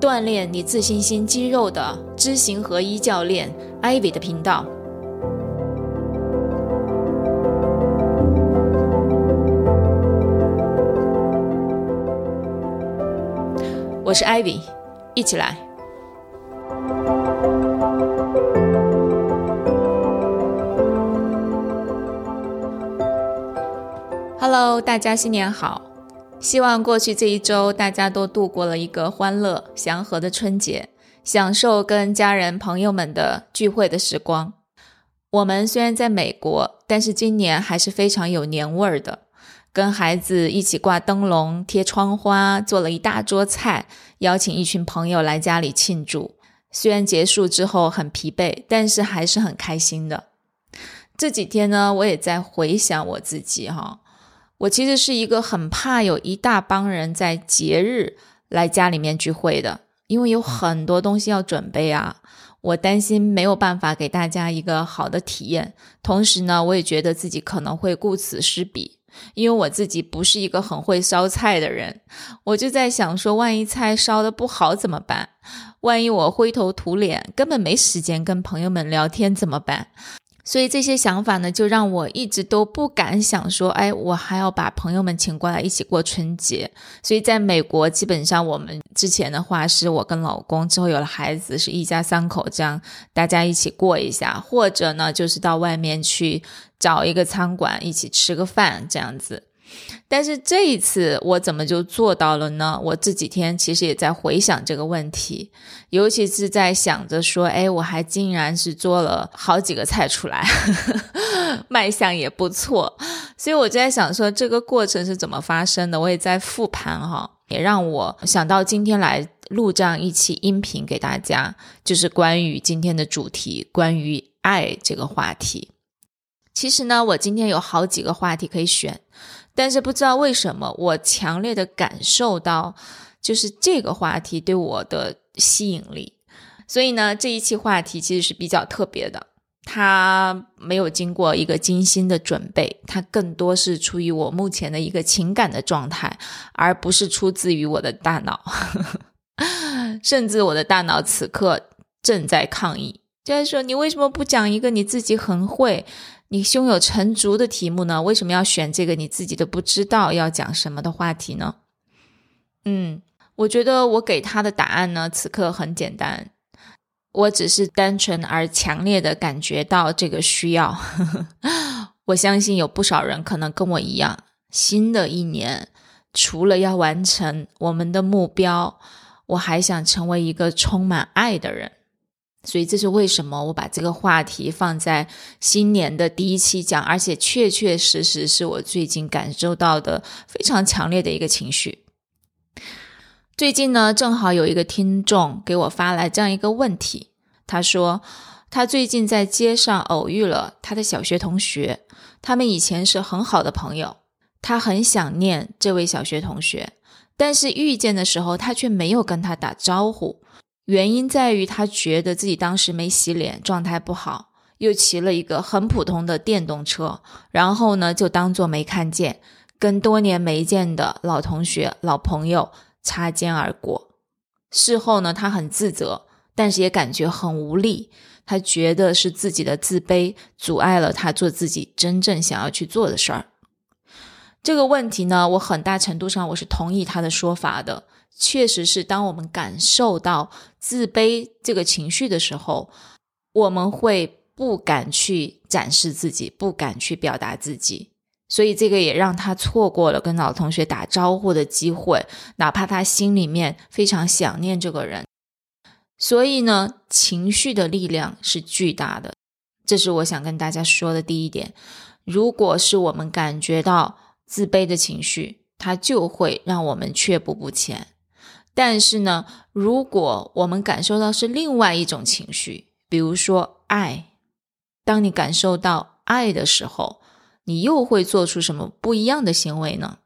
锻炼你自信心肌肉的知行合一教练 Ivy 的频道。我是 Ivy，一起来。Hello，大家新年好！希望过去这一周大家都度过了一个欢乐祥和的春节，享受跟家人朋友们的聚会的时光。我们虽然在美国，但是今年还是非常有年味儿的，跟孩子一起挂灯笼、贴窗花，做了一大桌菜，邀请一群朋友来家里庆祝。虽然结束之后很疲惫，但是还是很开心的。这几天呢，我也在回想我自己哈。我其实是一个很怕有一大帮人在节日来家里面聚会的，因为有很多东西要准备啊。我担心没有办法给大家一个好的体验，同时呢，我也觉得自己可能会顾此失彼，因为我自己不是一个很会烧菜的人。我就在想说，万一菜烧的不好怎么办？万一我灰头土脸，根本没时间跟朋友们聊天怎么办？所以这些想法呢，就让我一直都不敢想说，哎，我还要把朋友们请过来一起过春节。所以在美国，基本上我们之前的话是我跟老公，之后有了孩子是一家三口这样，大家一起过一下，或者呢就是到外面去找一个餐馆一起吃个饭这样子。但是这一次我怎么就做到了呢？我这几天其实也在回想这个问题，尤其是在想着说，哎，我还竟然是做了好几个菜出来，卖相也不错，所以我就在想说这个过程是怎么发生的。我也在复盘哈，也让我想到今天来录这样一期音频给大家，就是关于今天的主题，关于爱这个话题。其实呢，我今天有好几个话题可以选。但是不知道为什么，我强烈的感受到，就是这个话题对我的吸引力。所以呢，这一期话题其实是比较特别的，它没有经过一个精心的准备，它更多是出于我目前的一个情感的状态，而不是出自于我的大脑。甚至我的大脑此刻正在抗议，就是说，你为什么不讲一个你自己很会？你胸有成竹的题目呢？为什么要选这个你自己都不知道要讲什么的话题呢？嗯，我觉得我给他的答案呢，此刻很简单，我只是单纯而强烈的感觉到这个需要。我相信有不少人可能跟我一样，新的一年除了要完成我们的目标，我还想成为一个充满爱的人。所以这是为什么我把这个话题放在新年的第一期讲，而且确确实实是我最近感受到的非常强烈的一个情绪。最近呢，正好有一个听众给我发来这样一个问题，他说他最近在街上偶遇了他的小学同学，他们以前是很好的朋友，他很想念这位小学同学，但是遇见的时候他却没有跟他打招呼。原因在于他觉得自己当时没洗脸，状态不好，又骑了一个很普通的电动车，然后呢就当做没看见，跟多年没见的老同学、老朋友擦肩而过。事后呢，他很自责，但是也感觉很无力。他觉得是自己的自卑阻碍了他做自己真正想要去做的事儿。这个问题呢，我很大程度上我是同意他的说法的。确实是，当我们感受到自卑这个情绪的时候，我们会不敢去展示自己，不敢去表达自己，所以这个也让他错过了跟老同学打招呼的机会，哪怕他心里面非常想念这个人。所以呢，情绪的力量是巨大的，这是我想跟大家说的第一点。如果是我们感觉到自卑的情绪，它就会让我们却步不前。但是呢，如果我们感受到是另外一种情绪，比如说爱，当你感受到爱的时候，你又会做出什么不一样的行为呢？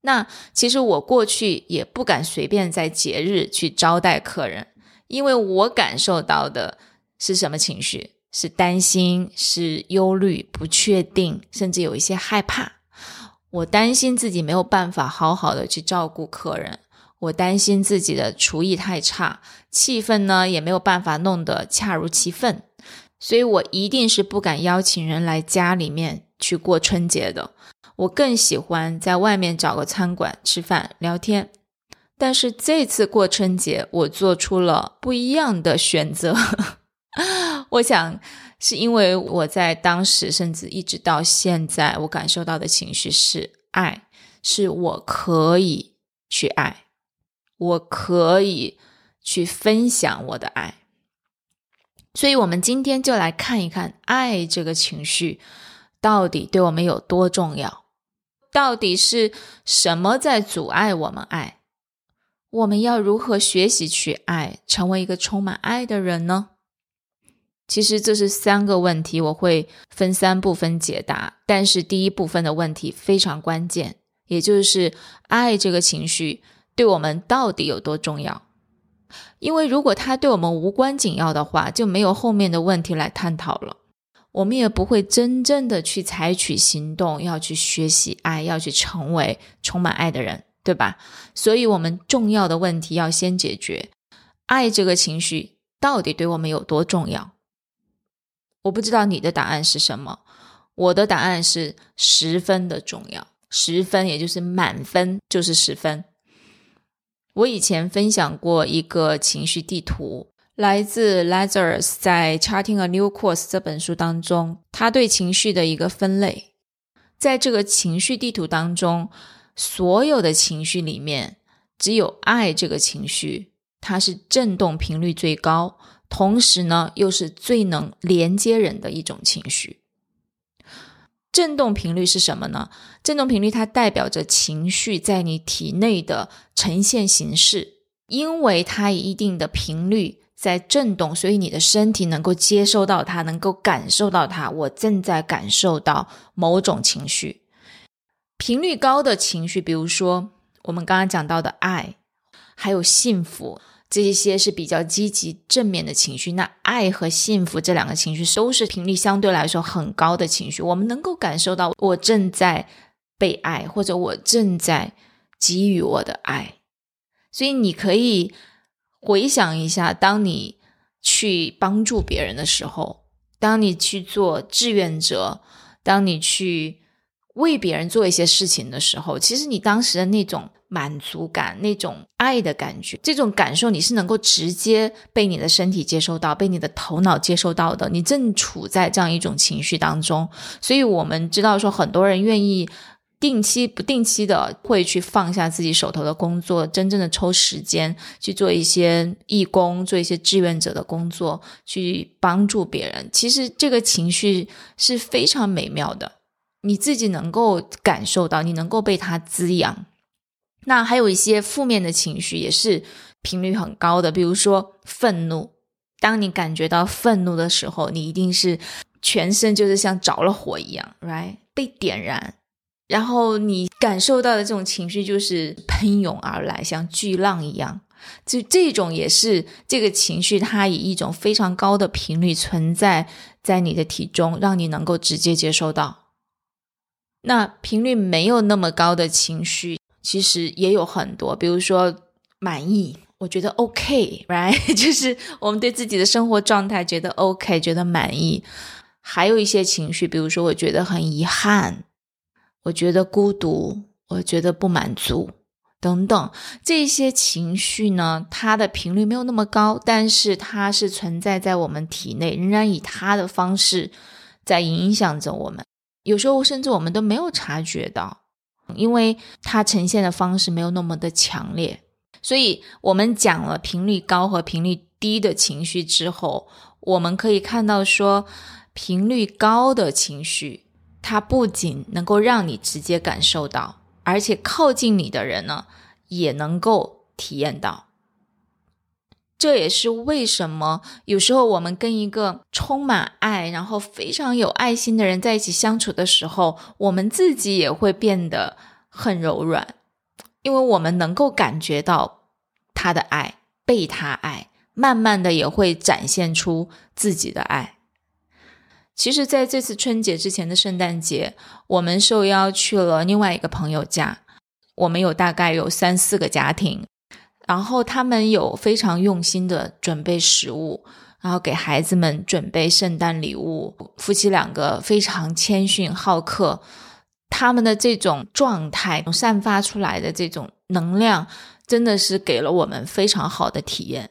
那其实我过去也不敢随便在节日去招待客人，因为我感受到的是什么情绪？是担心，是忧虑，不确定，甚至有一些害怕。我担心自己没有办法好好的去照顾客人，我担心自己的厨艺太差，气氛呢也没有办法弄得恰如其分，所以我一定是不敢邀请人来家里面去过春节的。我更喜欢在外面找个餐馆吃饭聊天。但是这次过春节，我做出了不一样的选择。我想是因为我在当时，甚至一直到现在，我感受到的情绪是爱，是我可以去爱，我可以去分享我的爱。所以，我们今天就来看一看爱这个情绪到底对我们有多重要，到底是什么在阻碍我们爱？我们要如何学习去爱，成为一个充满爱的人呢？其实这是三个问题，我会分三部分解答。但是第一部分的问题非常关键，也就是爱这个情绪对我们到底有多重要？因为如果它对我们无关紧要的话，就没有后面的问题来探讨了。我们也不会真正的去采取行动，要去学习爱，要去成为充满爱的人，对吧？所以，我们重要的问题要先解决：爱这个情绪到底对我们有多重要？我不知道你的答案是什么，我的答案是十分的重要，十分也就是满分就是十分。我以前分享过一个情绪地图，来自 Lazarus 在《Charting a New Course》这本书当中，他对情绪的一个分类，在这个情绪地图当中，所有的情绪里面，只有爱这个情绪，它是振动频率最高。同时呢，又是最能连接人的一种情绪。振动频率是什么呢？振动频率它代表着情绪在你体内的呈现形式，因为它以一定的频率在振动，所以你的身体能够接收到它，能够感受到它。我正在感受到某种情绪，频率高的情绪，比如说我们刚刚讲到的爱，还有幸福。这一些是比较积极正面的情绪，那爱和幸福这两个情绪都是频率相对来说很高的情绪。我们能够感受到我正在被爱，或者我正在给予我的爱。所以你可以回想一下，当你去帮助别人的时候，当你去做志愿者，当你去为别人做一些事情的时候，其实你当时的那种。满足感，那种爱的感觉，这种感受你是能够直接被你的身体接收到，被你的头脑接收到的。你正处在这样一种情绪当中，所以我们知道说，很多人愿意定期、不定期的会去放下自己手头的工作，真正的抽时间去做一些义工、做一些志愿者的工作，去帮助别人。其实这个情绪是非常美妙的，你自己能够感受到，你能够被它滋养。那还有一些负面的情绪也是频率很高的，比如说愤怒。当你感觉到愤怒的时候，你一定是全身就是像着了火一样，right？被点燃，然后你感受到的这种情绪就是喷涌而来，像巨浪一样。就这种也是这个情绪，它以一种非常高的频率存在在你的体中，让你能够直接接收到。那频率没有那么高的情绪。其实也有很多，比如说满意，我觉得 OK，right，就是我们对自己的生活状态觉得 OK，觉得满意。还有一些情绪，比如说我觉得很遗憾，我觉得孤独，我觉得不满足等等。这些情绪呢，它的频率没有那么高，但是它是存在在我们体内，仍然以它的方式在影响着我们。有时候甚至我们都没有察觉到。因为它呈现的方式没有那么的强烈，所以我们讲了频率高和频率低的情绪之后，我们可以看到说，频率高的情绪，它不仅能够让你直接感受到，而且靠近你的人呢，也能够体验到。这也是为什么有时候我们跟一个充满爱，然后非常有爱心的人在一起相处的时候，我们自己也会变得很柔软，因为我们能够感觉到他的爱，被他爱，慢慢的也会展现出自己的爱。其实，在这次春节之前的圣诞节，我们受邀去了另外一个朋友家，我们有大概有三四个家庭。然后他们有非常用心的准备食物，然后给孩子们准备圣诞礼物。夫妻两个非常谦逊好客，他们的这种状态散发出来的这种能量，真的是给了我们非常好的体验。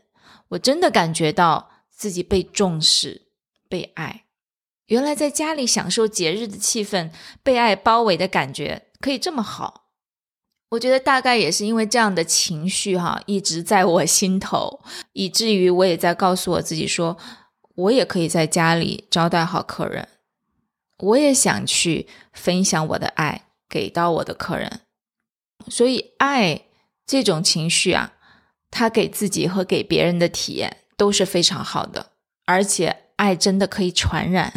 我真的感觉到自己被重视、被爱。原来在家里享受节日的气氛、被爱包围的感觉可以这么好。我觉得大概也是因为这样的情绪哈，一直在我心头，以至于我也在告诉我自己说，我也可以在家里招待好客人，我也想去分享我的爱给到我的客人。所以爱这种情绪啊，他给自己和给别人的体验都是非常好的，而且爱真的可以传染。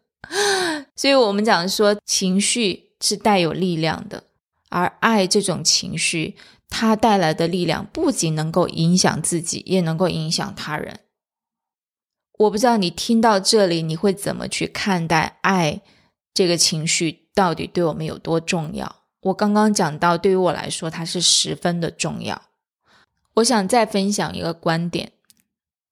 所以我们讲说，情绪是带有力量的。而爱这种情绪，它带来的力量不仅能够影响自己，也能够影响他人。我不知道你听到这里，你会怎么去看待爱这个情绪到底对我们有多重要？我刚刚讲到，对于我来说，它是十分的重要。我想再分享一个观点，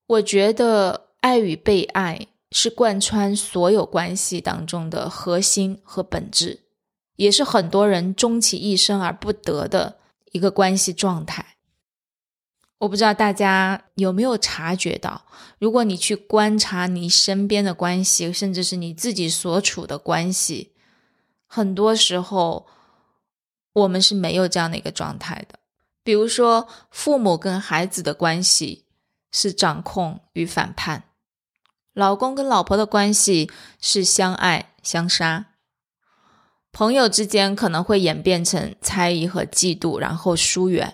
我觉得爱与被爱是贯穿所有关系当中的核心和本质。也是很多人终其一生而不得的一个关系状态。我不知道大家有没有察觉到，如果你去观察你身边的关系，甚至是你自己所处的关系，很多时候我们是没有这样的一个状态的。比如说，父母跟孩子的关系是掌控与反叛，老公跟老婆的关系是相爱相杀。朋友之间可能会演变成猜疑和嫉妒，然后疏远；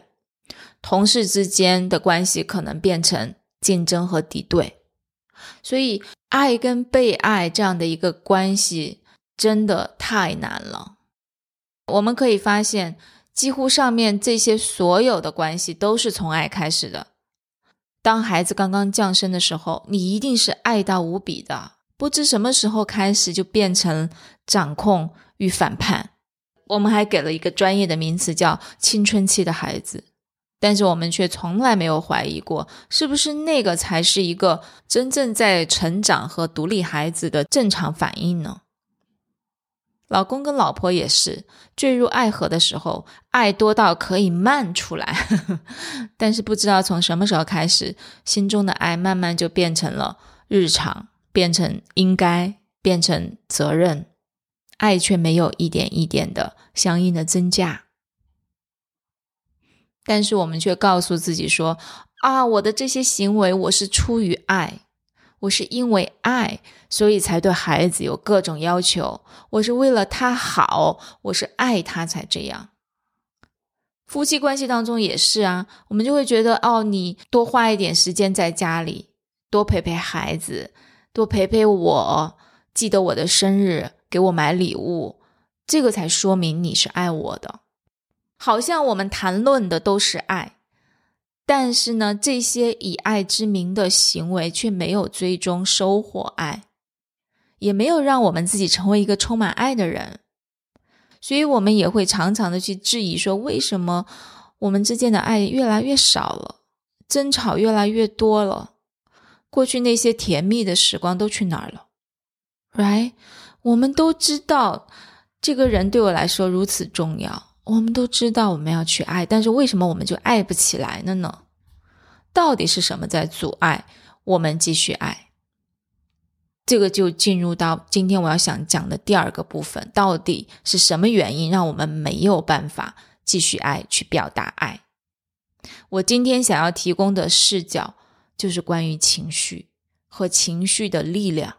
同事之间的关系可能变成竞争和敌对。所以，爱跟被爱这样的一个关系真的太难了。我们可以发现，几乎上面这些所有的关系都是从爱开始的。当孩子刚刚降生的时候，你一定是爱到无比的。不知什么时候开始，就变成掌控。与反叛，我们还给了一个专业的名词，叫青春期的孩子。但是我们却从来没有怀疑过，是不是那个才是一个真正在成长和独立孩子的正常反应呢？老公跟老婆也是坠入爱河的时候，爱多到可以漫出来，但是不知道从什么时候开始，心中的爱慢慢就变成了日常，变成应该，变成责任。爱却没有一点一点的相应的增加，但是我们却告诉自己说：“啊，我的这些行为我是出于爱，我是因为爱，所以才对孩子有各种要求，我是为了他好，我是爱他才这样。”夫妻关系当中也是啊，我们就会觉得：“哦，你多花一点时间在家里，多陪陪孩子，多陪陪我，记得我的生日。”给我买礼物，这个才说明你是爱我的。好像我们谈论的都是爱，但是呢，这些以爱之名的行为却没有最终收获爱，也没有让我们自己成为一个充满爱的人。所以，我们也会常常的去质疑说：为什么我们之间的爱越来越少了，争吵越来越多了？过去那些甜蜜的时光都去哪儿了？Right？我们都知道，这个人对我来说如此重要。我们都知道我们要去爱，但是为什么我们就爱不起来了呢？到底是什么在阻碍我们继续爱？这个就进入到今天我要想讲的第二个部分：到底是什么原因让我们没有办法继续爱，去表达爱？我今天想要提供的视角就是关于情绪和情绪的力量。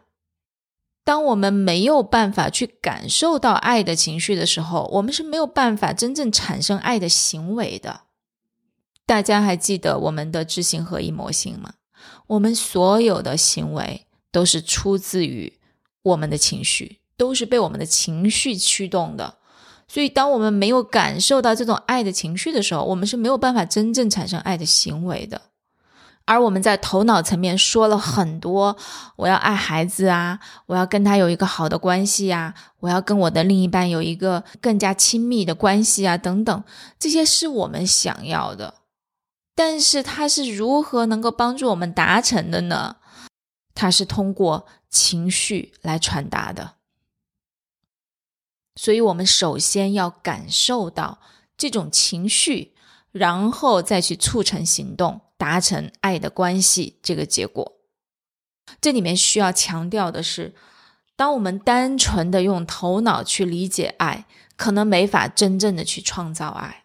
当我们没有办法去感受到爱的情绪的时候，我们是没有办法真正产生爱的行为的。大家还记得我们的知行合一模型吗？我们所有的行为都是出自于我们的情绪，都是被我们的情绪驱动的。所以，当我们没有感受到这种爱的情绪的时候，我们是没有办法真正产生爱的行为的。而我们在头脑层面说了很多，我要爱孩子啊，我要跟他有一个好的关系呀，我要跟我的另一半有一个更加亲密的关系啊，等等，这些是我们想要的。但是它是如何能够帮助我们达成的呢？它是通过情绪来传达的。所以，我们首先要感受到这种情绪，然后再去促成行动，达成爱的关系这个结果。这里面需要强调的是，当我们单纯的用头脑去理解爱，可能没法真正的去创造爱。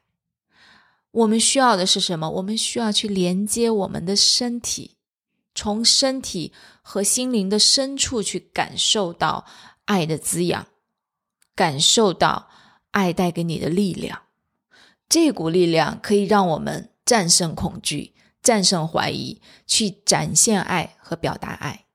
我们需要的是什么？我们需要去连接我们的身体，从身体和心灵的深处去感受到爱的滋养。感受到爱带给你的力量，这股力量可以让我们战胜恐惧、战胜怀疑，去展现爱和表达爱。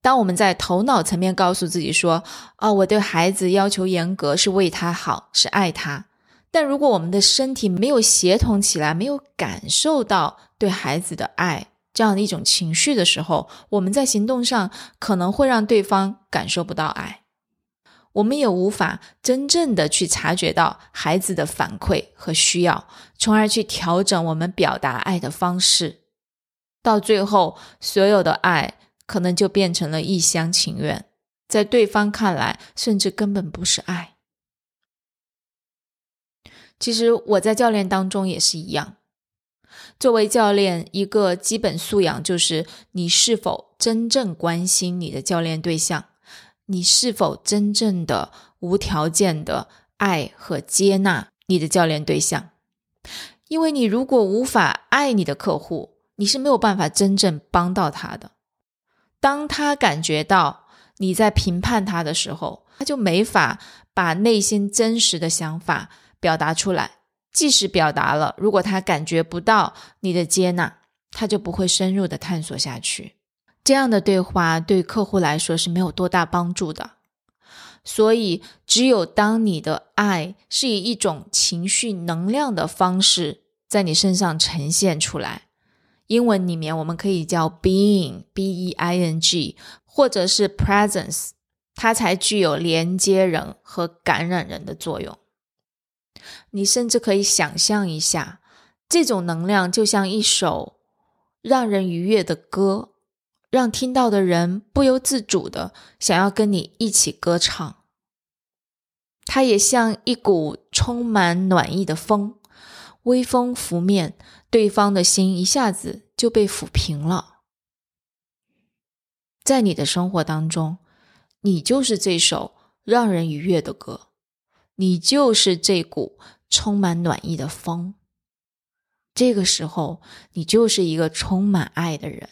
当我们在头脑层面告诉自己说：“哦，我对孩子要求严格，是为他好，是爱他。”但如果我们的身体没有协同起来，没有感受到对孩子的爱这样的一种情绪的时候，我们在行动上可能会让对方感受不到爱。我们也无法真正的去察觉到孩子的反馈和需要，从而去调整我们表达爱的方式。到最后，所有的爱可能就变成了一厢情愿，在对方看来，甚至根本不是爱。其实我在教练当中也是一样。作为教练，一个基本素养就是你是否真正关心你的教练对象。你是否真正的无条件的爱和接纳你的教练对象？因为你如果无法爱你的客户，你是没有办法真正帮到他的。当他感觉到你在评判他的时候，他就没法把内心真实的想法表达出来。即使表达了，如果他感觉不到你的接纳，他就不会深入的探索下去。这样的对话对客户来说是没有多大帮助的，所以只有当你的爱是以一种情绪能量的方式在你身上呈现出来，英文里面我们可以叫 being，b e i n g，或者是 presence，它才具有连接人和感染人的作用。你甚至可以想象一下，这种能量就像一首让人愉悦的歌。让听到的人不由自主的想要跟你一起歌唱，它也像一股充满暖意的风，微风拂面，对方的心一下子就被抚平了。在你的生活当中，你就是这首让人愉悦的歌，你就是这股充满暖意的风。这个时候，你就是一个充满爱的人。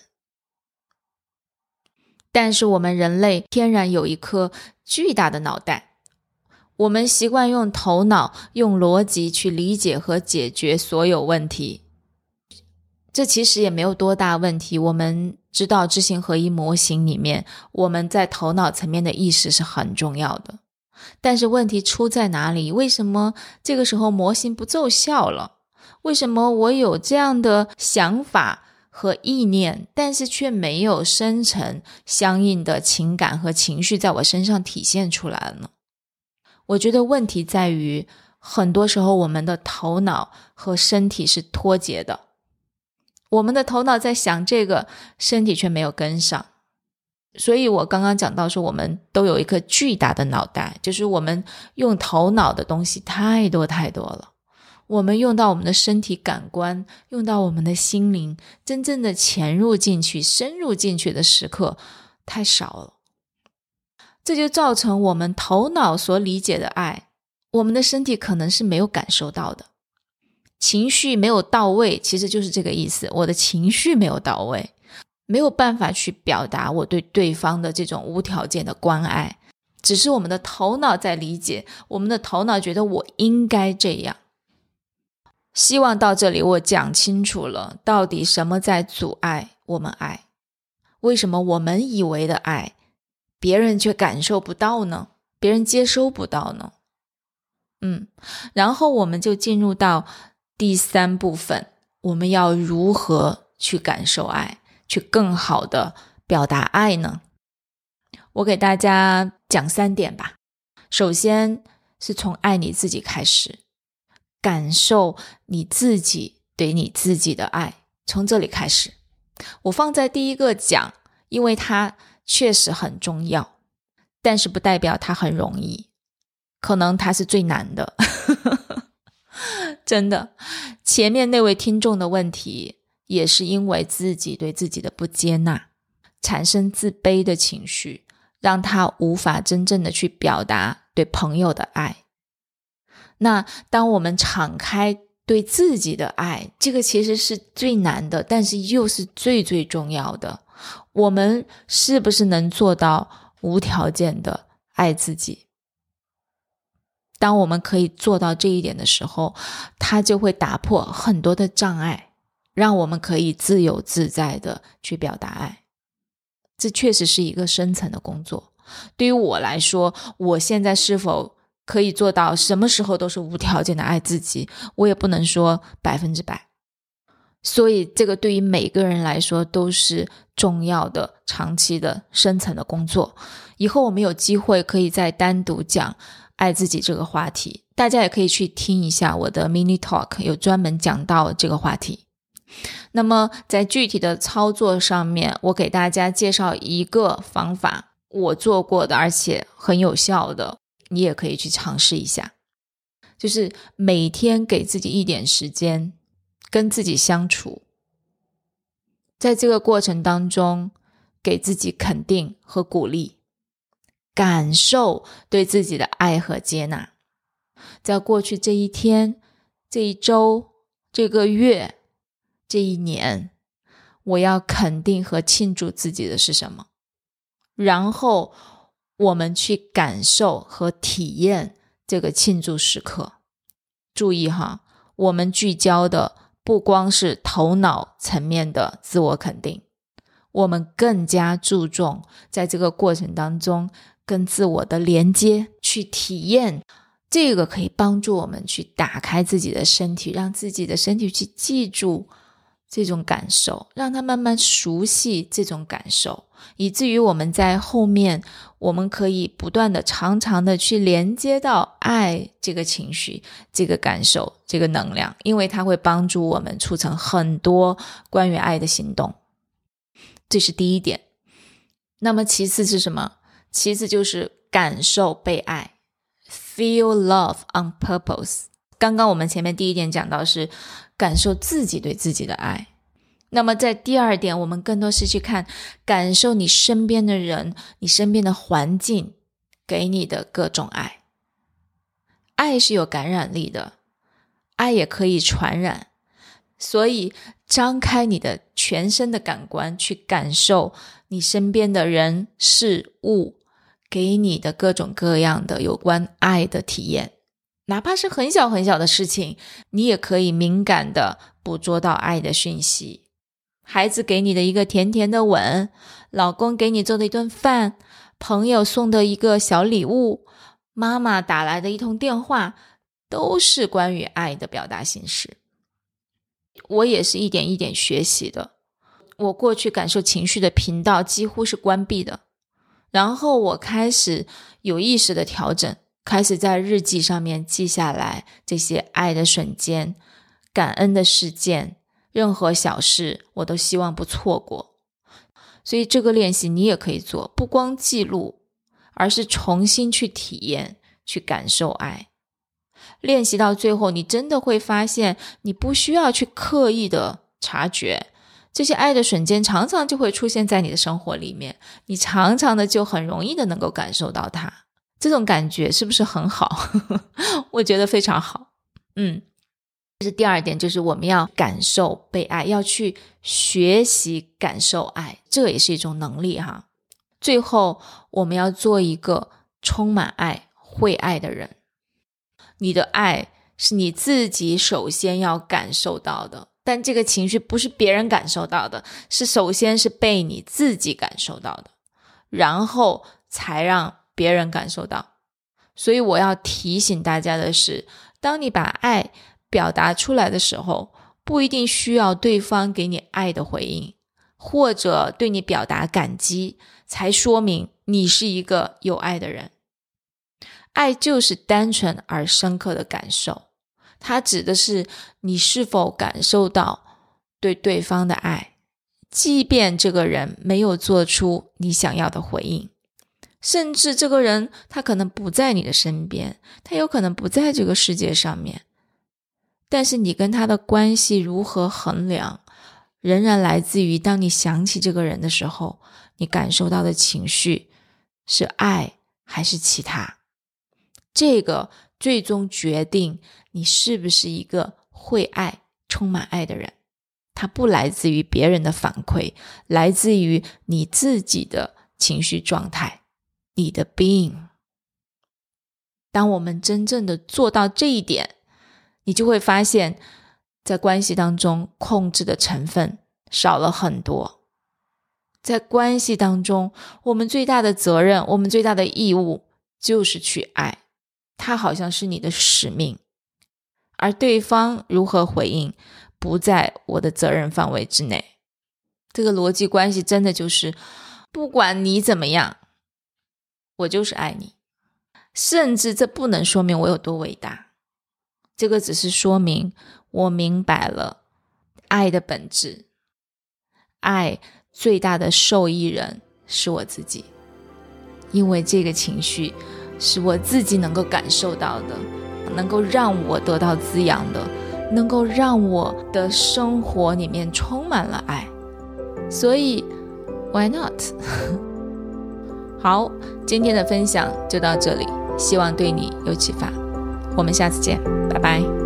但是我们人类天然有一颗巨大的脑袋，我们习惯用头脑、用逻辑去理解和解决所有问题。这其实也没有多大问题。我们知道知行合一模型里面，我们在头脑层面的意识是很重要的。但是问题出在哪里？为什么这个时候模型不奏效了？为什么我有这样的想法？和意念，但是却没有生成相应的情感和情绪在我身上体现出来了呢？我觉得问题在于，很多时候我们的头脑和身体是脱节的，我们的头脑在想这个，身体却没有跟上。所以我刚刚讲到说，我们都有一颗巨大的脑袋，就是我们用头脑的东西太多太多了。我们用到我们的身体感官，用到我们的心灵，真正的潜入进去、深入进去的时刻太少了，这就造成我们头脑所理解的爱，我们的身体可能是没有感受到的，情绪没有到位，其实就是这个意思。我的情绪没有到位，没有办法去表达我对对方的这种无条件的关爱，只是我们的头脑在理解，我们的头脑觉得我应该这样。希望到这里我讲清楚了，到底什么在阻碍我们爱？为什么我们以为的爱，别人却感受不到呢？别人接收不到呢？嗯，然后我们就进入到第三部分，我们要如何去感受爱，去更好的表达爱呢？我给大家讲三点吧。首先是从爱你自己开始，感受你自己对你自己的爱，从这里开始。我放在第一个讲，因为它确实很重要，但是不代表它很容易，可能它是最难的。真的，前面那位听众的问题也是因为自己对自己的不接纳，产生自卑的情绪，让他无法真正的去表达对朋友的爱。那当我们敞开。对自己的爱，这个其实是最难的，但是又是最最重要的。我们是不是能做到无条件的爱自己？当我们可以做到这一点的时候，它就会打破很多的障碍，让我们可以自由自在的去表达爱。这确实是一个深层的工作。对于我来说，我现在是否？可以做到什么时候都是无条件的爱自己，我也不能说百分之百。所以，这个对于每个人来说都是重要的、长期的、深层的工作。以后我们有机会可以再单独讲爱自己这个话题，大家也可以去听一下我的 mini talk，有专门讲到这个话题。那么，在具体的操作上面，我给大家介绍一个方法，我做过的，而且很有效的。你也可以去尝试一下，就是每天给自己一点时间，跟自己相处，在这个过程当中，给自己肯定和鼓励，感受对自己的爱和接纳。在过去这一天、这一周、这个月、这一年，我要肯定和庆祝自己的是什么？然后。我们去感受和体验这个庆祝时刻。注意哈，我们聚焦的不光是头脑层面的自我肯定，我们更加注重在这个过程当中跟自我的连接，去体验这个可以帮助我们去打开自己的身体，让自己的身体去记住。这种感受，让他慢慢熟悉这种感受，以至于我们在后面，我们可以不断的、长长的去连接到爱这个情绪、这个感受、这个能量，因为它会帮助我们促成很多关于爱的行动。这是第一点。那么其次是什么？其次就是感受被爱，feel love on purpose。刚刚我们前面第一点讲到是。感受自己对自己的爱，那么在第二点，我们更多是去看感受你身边的人、你身边的环境给你的各种爱。爱是有感染力的，爱也可以传染，所以张开你的全身的感官，去感受你身边的人事物给你的各种各样的有关爱的体验。哪怕是很小很小的事情，你也可以敏感的捕捉到爱的讯息。孩子给你的一个甜甜的吻，老公给你做的一顿饭，朋友送的一个小礼物，妈妈打来的一通电话，都是关于爱的表达形式。我也是一点一点学习的。我过去感受情绪的频道几乎是关闭的，然后我开始有意识的调整。开始在日记上面记下来这些爱的瞬间、感恩的事件，任何小事我都希望不错过。所以这个练习你也可以做，不光记录，而是重新去体验、去感受爱。练习到最后，你真的会发现，你不需要去刻意的察觉这些爱的瞬间，常常就会出现在你的生活里面，你常常的就很容易的能够感受到它。这种感觉是不是很好？我觉得非常好。嗯，这是第二点，就是我们要感受被爱，要去学习感受爱，这也是一种能力哈。最后，我们要做一个充满爱、会爱的人。你的爱是你自己首先要感受到的。但这个情绪不是别人感受到的，是首先是被你自己感受到的，然后才让别人感受到。所以我要提醒大家的是，当你把爱表达出来的时候，不一定需要对方给你爱的回应，或者对你表达感激，才说明你是一个有爱的人。爱就是单纯而深刻的感受。它指的是你是否感受到对对方的爱，即便这个人没有做出你想要的回应，甚至这个人他可能不在你的身边，他有可能不在这个世界上面，但是你跟他的关系如何衡量，仍然来自于当你想起这个人的时候，你感受到的情绪是爱还是其他，这个。最终决定你是不是一个会爱、充满爱的人，它不来自于别人的反馈，来自于你自己的情绪状态，你的 being。当我们真正的做到这一点，你就会发现，在关系当中控制的成分少了很多。在关系当中，我们最大的责任，我们最大的义务，就是去爱。它好像是你的使命，而对方如何回应不在我的责任范围之内。这个逻辑关系真的就是，不管你怎么样，我就是爱你。甚至这不能说明我有多伟大，这个只是说明我明白了爱的本质。爱最大的受益人是我自己，因为这个情绪。是我自己能够感受到的，能够让我得到滋养的，能够让我的生活里面充满了爱，所以，Why not？好，今天的分享就到这里，希望对你有启发，我们下次见，拜拜。